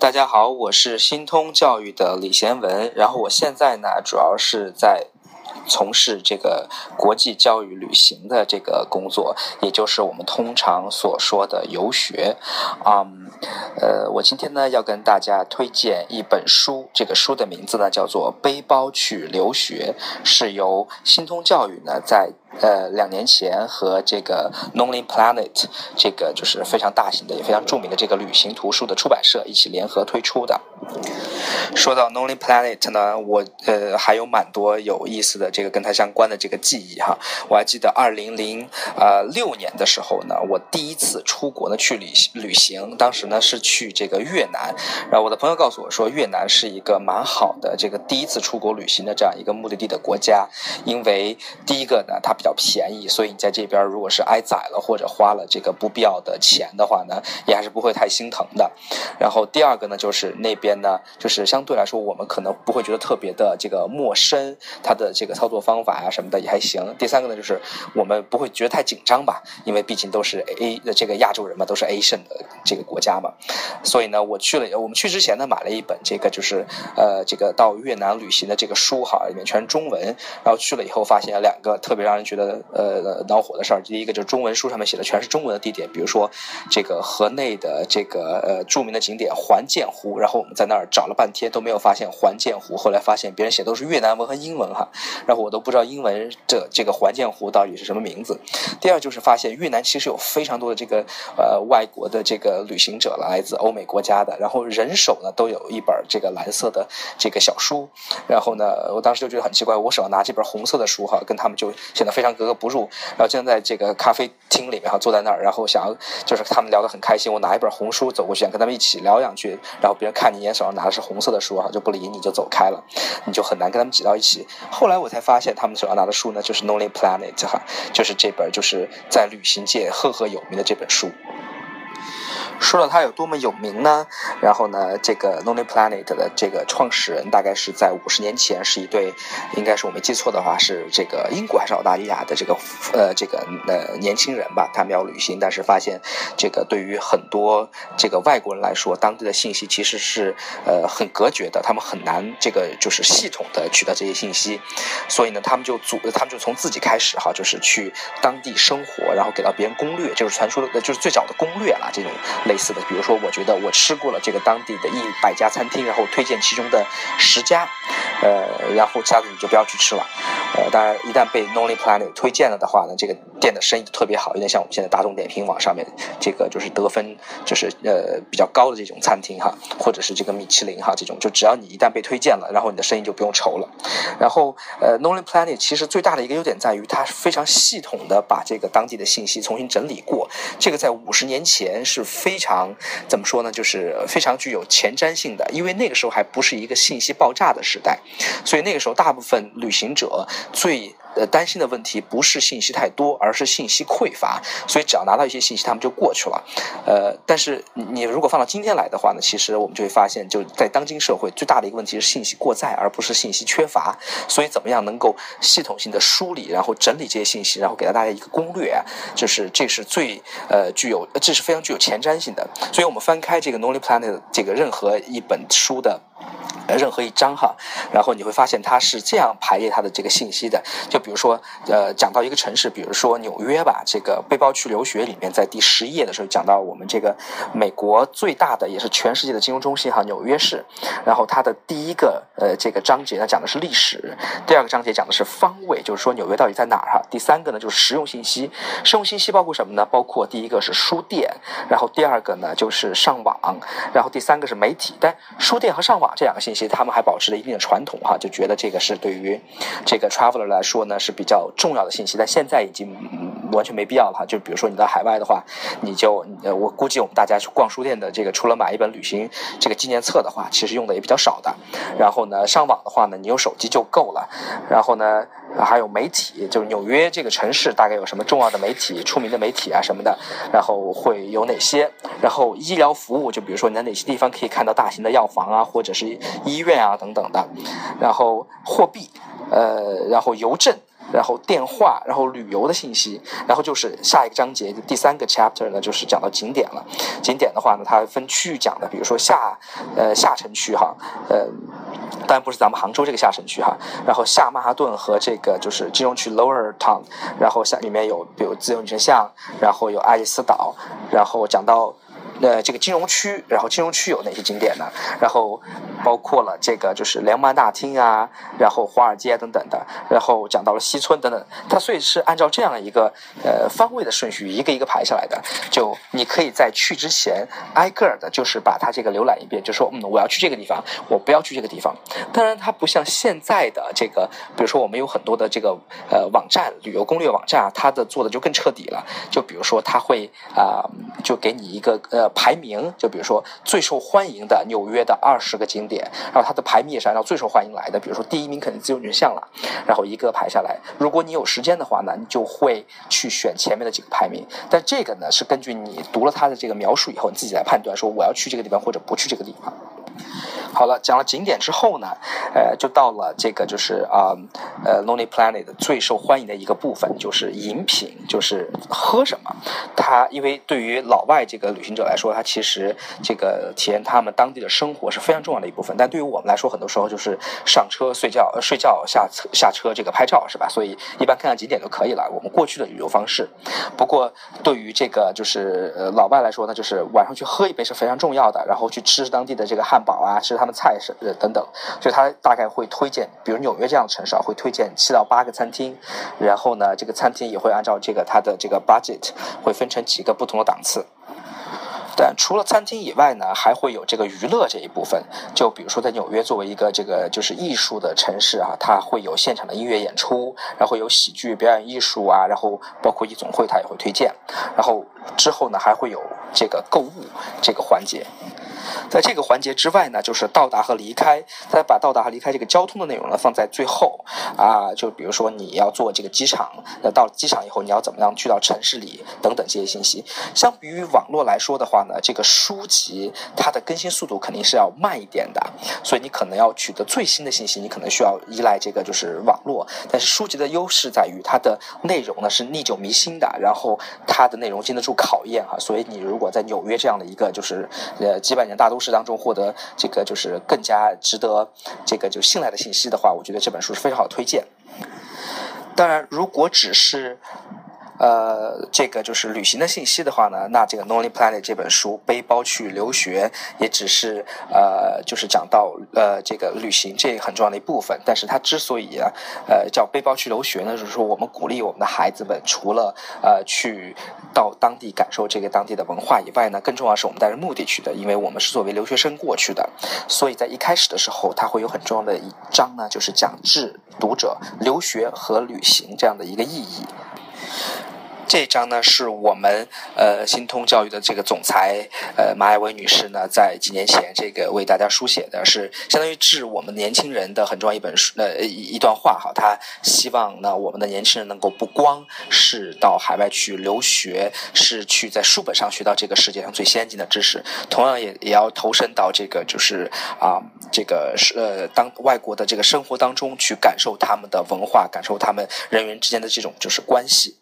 大家好，我是新通教育的李贤文，然后我现在呢，主要是在从事这个国际教育旅行的这个工作，也就是我们通常所说的游学。嗯，呃，我今天呢要跟大家推荐一本书，这个书的名字呢叫做《背包去留学》，是由新通教育呢在。呃，两年前和这个 Lonely Planet 这个就是非常大型的也非常著名的这个旅行图书的出版社一起联合推出的。说到 Lonely Planet 呢，我呃还有蛮多有意思的这个跟它相关的这个记忆哈。我还记得二零零呃六年的时候呢，我第一次出国呢去旅旅行，当时呢是去这个越南。然后我的朋友告诉我说，越南是一个蛮好的这个第一次出国旅行的这样一个目的地的国家，因为第一个呢它比较便宜，所以你在这边如果是挨宰了或者花了这个不必要的钱的话呢，也还是不会太心疼的。然后第二个呢就是那边呢就是相对来说我们可能不会觉得特别的这个陌生，它的这个操作方法呀什么的也还行。第三个呢就是我们不会觉得太紧张吧，因为毕竟都是 A 的这个亚洲人嘛，都是 Asian 的这个国家嘛。所以呢我去了，我们去之前呢买了一本这个就是呃这个到越南旅行的这个书哈，里面全是中文。然后去了以后发现两个特别让人觉得呃恼火的事儿，第一个就是中文书上面写的全是中文的地点，比如说这个河内的这个呃著名的景点环建湖，然后我们在那儿找了半天都没有发现环建湖，后来发现别人写都是越南文和英文哈，然后我都不知道英文这这个环建湖到底是什么名字。第二就是发现越南其实有非常多的这个呃外国的这个旅行者来自欧美国家的，然后人手呢都有一本这个蓝色的这个小书，然后呢我当时就觉得很奇怪，我手上拿这本红色的书哈，跟他们就显得非非常格格不入。然后经常在这个咖啡厅里面哈坐在那儿，然后想要就是他们聊得很开心，我拿一本红书走过去想跟他们一起聊两句，然后别人看你一眼手上拿的是红色的书哈，就不理你就走开了，你就很难跟他们挤到一起。后来我才发现他们手上拿的书呢就是 Lonely Planet 哈，就是这本就是在旅行界赫赫有名的这本书。说到它有多么有名呢？然后呢，这个 Lonely Planet 的这个创始人大概是在五十年前，是一对，应该是我没记错的话，是这个英国还是澳大利亚的这个呃这个呃年轻人吧？他们要旅行，但是发现这个对于很多这个外国人来说，当地的信息其实是呃很隔绝的，他们很难这个就是系统的取得这些信息，所以呢，他们就组，他们就从自己开始哈，就是去当地生活，然后给到别人攻略，就是传说的，就是最早的攻略了这种。类似的，比如说，我觉得我吃过了这个当地的一百家餐厅，然后推荐其中的十家，呃，然后其他的你就不要去吃了。呃，当然，一旦被 Lonely Planet 推荐了的话呢，这个店的生意特别好，有点像我们现在大众点评网上面这个就是得分就是呃比较高的这种餐厅哈，或者是这个米其林哈这种，就只要你一旦被推荐了，然后你的生意就不用愁了。然后呃，Lonely Planet 其实最大的一个优点在于它非常系统的把这个当地的信息重新整理过，这个在五十年前是非常怎么说呢，就是非常具有前瞻性的，因为那个时候还不是一个信息爆炸的时代，所以那个时候大部分旅行者。最呃担心的问题不是信息太多，而是信息匮乏。所以只要拿到一些信息，他们就过去了。呃，但是你如果放到今天来的话呢，其实我们就会发现，就在当今社会最大的一个问题是信息过载，而不是信息缺乏。所以怎么样能够系统性的梳理，然后整理这些信息，然后给到大家一个攻略，就是这是最呃具有，这是非常具有前瞻性的。所以我们翻开这个 Lonely Planet 这个任何一本书的。任何一章哈，然后你会发现它是这样排列它的这个信息的。就比如说，呃，讲到一个城市，比如说纽约吧，这个背包去留学里面，在第十页的时候讲到我们这个美国最大的也是全世界的金融中心哈，纽约市。然后它的第一个呃这个章节呢讲的是历史，第二个章节讲的是方位，就是说纽约到底在哪儿哈。第三个呢就是实用信息，实用信息包括什么呢？包括第一个是书店，然后第二个呢就是上网，然后第三个是媒体。但书店和上网这两个信息。其实他们还保持了一定的传统哈，就觉得这个是对于这个 traveler 来说呢是比较重要的信息，但现在已经完全没必要了哈。就比如说你到海外的话，你就，我估计我们大家去逛书店的这个，除了买一本旅行这个纪念册的话，其实用的也比较少的。然后呢，上网的话呢，你有手机就够了。然后呢，还有媒体，就是纽约这个城市大概有什么重要的媒体、出名的媒体啊什么的，然后会有哪些？然后医疗服务，就比如说你在哪些地方可以看到大型的药房啊，或者是。医院啊等等的，然后货币，呃，然后邮政，然后电话，然后旅游的信息，然后就是下一个章节第三个 chapter 呢，就是讲到景点了。景点的话呢，它分区域讲的，比如说下呃下城区哈，呃，当然不是咱们杭州这个下城区哈，然后下曼哈顿和这个就是金融区 Lower Town，然后下里面有比如自由女神像，然后有爱丽丝岛，然后讲到。呃，这个金融区，然后金融区有哪些景点呢？然后包括了这个就是联邦大厅啊，然后华尔街等等的，然后讲到了西村等等，它所以是按照这样一个呃方位的顺序一个一个排下来的。就你可以在去之前挨个的，就是把它这个浏览一遍，就说嗯，我要去这个地方，我不要去这个地方。当然，它不像现在的这个，比如说我们有很多的这个呃网站旅游攻略网站啊，它的做的就更彻底了。就比如说，它会啊，就给你一个呃。排名就比如说最受欢迎的纽约的二十个景点，然后它的排名也是按照最受欢迎来的。比如说第一名肯定自由女神像了，然后一个排下来。如果你有时间的话呢，你就会去选前面的几个排名。但这个呢是根据你读了它的这个描述以后，你自己来判断说我要去这个地方或者不去这个地方。好了，讲了景点之后呢，呃，就到了这个就是啊，呃，Lonely Planet 最受欢迎的一个部分就是饮品，就是喝什么。它因为对于老外这个旅行者来说，它其实这个体验他们当地的生活是非常重要的一部分。但对于我们来说，很多时候就是上车睡觉、睡觉下车下车这个拍照是吧？所以一般看看景点就可以了。我们过去的旅游方式。不过对于这个就是呃老外来说呢，就是晚上去喝一杯是非常重要的，然后去吃当地的这个汉堡啊，吃。他们菜是呃等等，所以他大概会推荐，比如纽约这样的城市啊，会推荐七到八个餐厅，然后呢，这个餐厅也会按照这个它的这个 budget 会分成几个不同的档次。但除了餐厅以外呢，还会有这个娱乐这一部分。就比如说在纽约作为一个这个就是艺术的城市啊，它会有现场的音乐演出，然后有喜剧表演艺术啊，然后包括夜总会它也会推荐。然后之后呢，还会有这个购物这个环节。在这个环节之外呢，就是到达和离开。他把到达和离开这个交通的内容呢放在最后啊，就比如说你要坐这个机场，那到机场以后你要怎么样去到城市里等等这些信息。相比于网络来说的话呢，这个书籍它的更新速度肯定是要慢一点的，所以你可能要取得最新的信息，你可能需要依赖这个就是网络。但是书籍的优势在于它的内容呢是历久弥新的，然后它的内容经得住考验哈。所以你如果在纽约这样的一个就是呃几百年。大都市当中获得这个就是更加值得这个就信赖的信息的话，我觉得这本书是非常好推荐。当然，如果只是。呃，这个就是旅行的信息的话呢，那这个《Lonely Planet》这本书，背包去留学，也只是呃，就是讲到呃，这个旅行这很重要的一部分。但是它之所以啊，呃，叫背包去留学呢，就是说我们鼓励我们的孩子们，除了呃去到当地感受这个当地的文化以外呢，更重要是我们带着目的去的，因为我们是作为留学生过去的，所以在一开始的时候，它会有很重要的一章呢，就是讲致读者留学和旅行这样的一个意义。这张呢是我们呃新通教育的这个总裁呃马爱薇女士呢在几年前这个为大家书写的是相当于致我们年轻人的很重要一本书呃一段话哈，她希望呢我们的年轻人能够不光是到海外去留学，是去在书本上学到这个世界上最先进的知识，同样也也要投身到这个就是啊这个是呃当外国的这个生活当中去感受他们的文化，感受他们人与人之间的这种就是关系。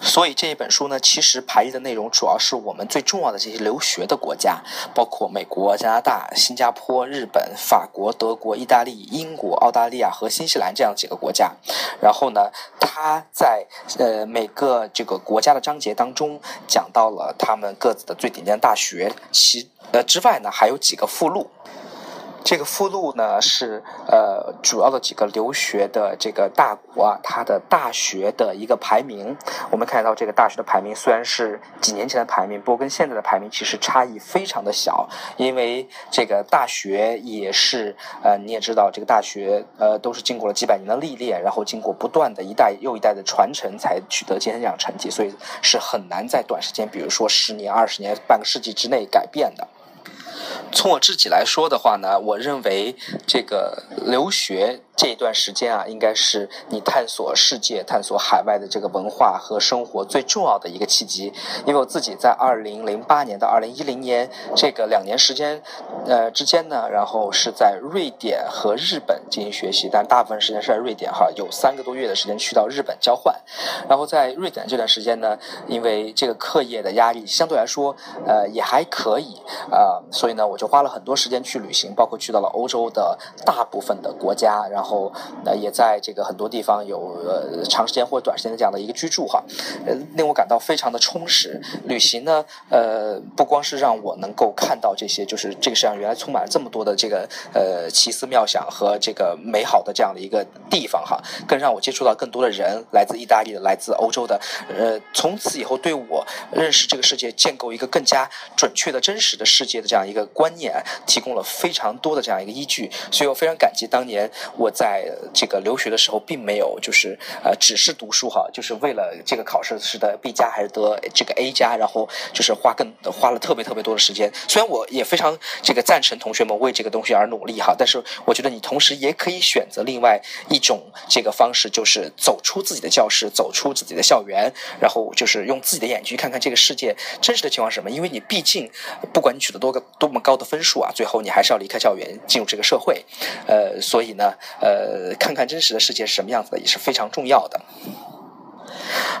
所以这一本书呢，其实排列的内容主要是我们最重要的这些留学的国家，包括美国、加拿大、新加坡、日本、法国、德国、意大利、英国、澳大利亚和新西兰这样几个国家。然后呢，它在呃每个这个国家的章节当中讲到了他们各自的最顶尖大学，其呃之外呢还有几个附录。这个附录呢是呃主要的几个留学的这个大国啊，它的大学的一个排名。我们看到这个大学的排名虽然是几年前的排名，不过跟现在的排名其实差异非常的小。因为这个大学也是呃你也知道，这个大学呃都是经过了几百年的历练，然后经过不断的一代又一代的传承，才取得今天这样成绩，所以是很难在短时间，比如说十年、二十年、半个世纪之内改变的。从我自己来说的话呢，我认为这个留学这一段时间啊，应该是你探索世界、探索海外的这个文化和生活最重要的一个契机。因为我自己在二零零八年到二零一零年这个两年时间，呃之间呢，然后是在瑞典和日本进行学习，但大部分时间是在瑞典哈，有三个多月的时间去到日本交换。然后在瑞典这段时间呢，因为这个课业的压力相对来说，呃也还可以啊，所以呢，我就花了很多时间去旅行，包括去到了欧洲的大部分的国家，然后后呃也在这个很多地方有呃长时间或短时间的这样的一个居住哈，呃令我感到非常的充实。旅行呢，呃不光是让我能够看到这些，就是这个世界上原来充满了这么多的这个呃奇思妙想和这个美好的这样的一个地方哈，更让我接触到更多的人，来自意大利的，来自欧洲的，呃从此以后对我认识这个世界、建构一个更加准确的、真实的世界的这样一个观念，提供了非常多的这样一个依据。所以我非常感激当年我在这个留学的时候，并没有就是呃只是读书哈，就是为了这个考试是得 B 加还是得这个 A 加，然后就是花更花了特别特别多的时间。虽然我也非常这个赞成同学们为这个东西而努力哈，但是我觉得你同时也可以选择另外一种这个方式，就是走出自己的教室，走出自己的校园，然后就是用自己的眼睛看看这个世界真实的情况是什么。因为你毕竟不管你取得多个多么高的分数啊，最后你还是要离开校园，进入这个社会。呃，所以呢，呃看看真实的世界是什么样子的也是非常重要的。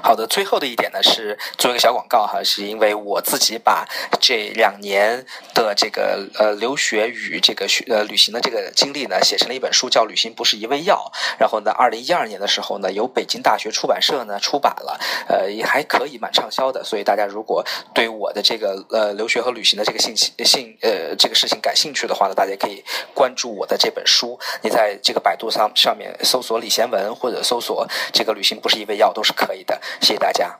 好的，最后的一点呢是做一个小广告哈，是因为我自己把这两年的这个呃留学与这个学呃旅行的这个经历呢写成了一本书，叫《旅行不是一味药》。然后呢，二零一二年的时候呢，由北京大学出版社呢出版了，呃也还可以蛮畅销的。所以大家如果对我的这个呃留学和旅行的这个信息信呃这个事情感兴趣的话呢，大家可以关注我的这本书。你在这个百度上上面搜索李贤文或者搜索这个“旅行不是一味药”都是可可以的。谢谢大家。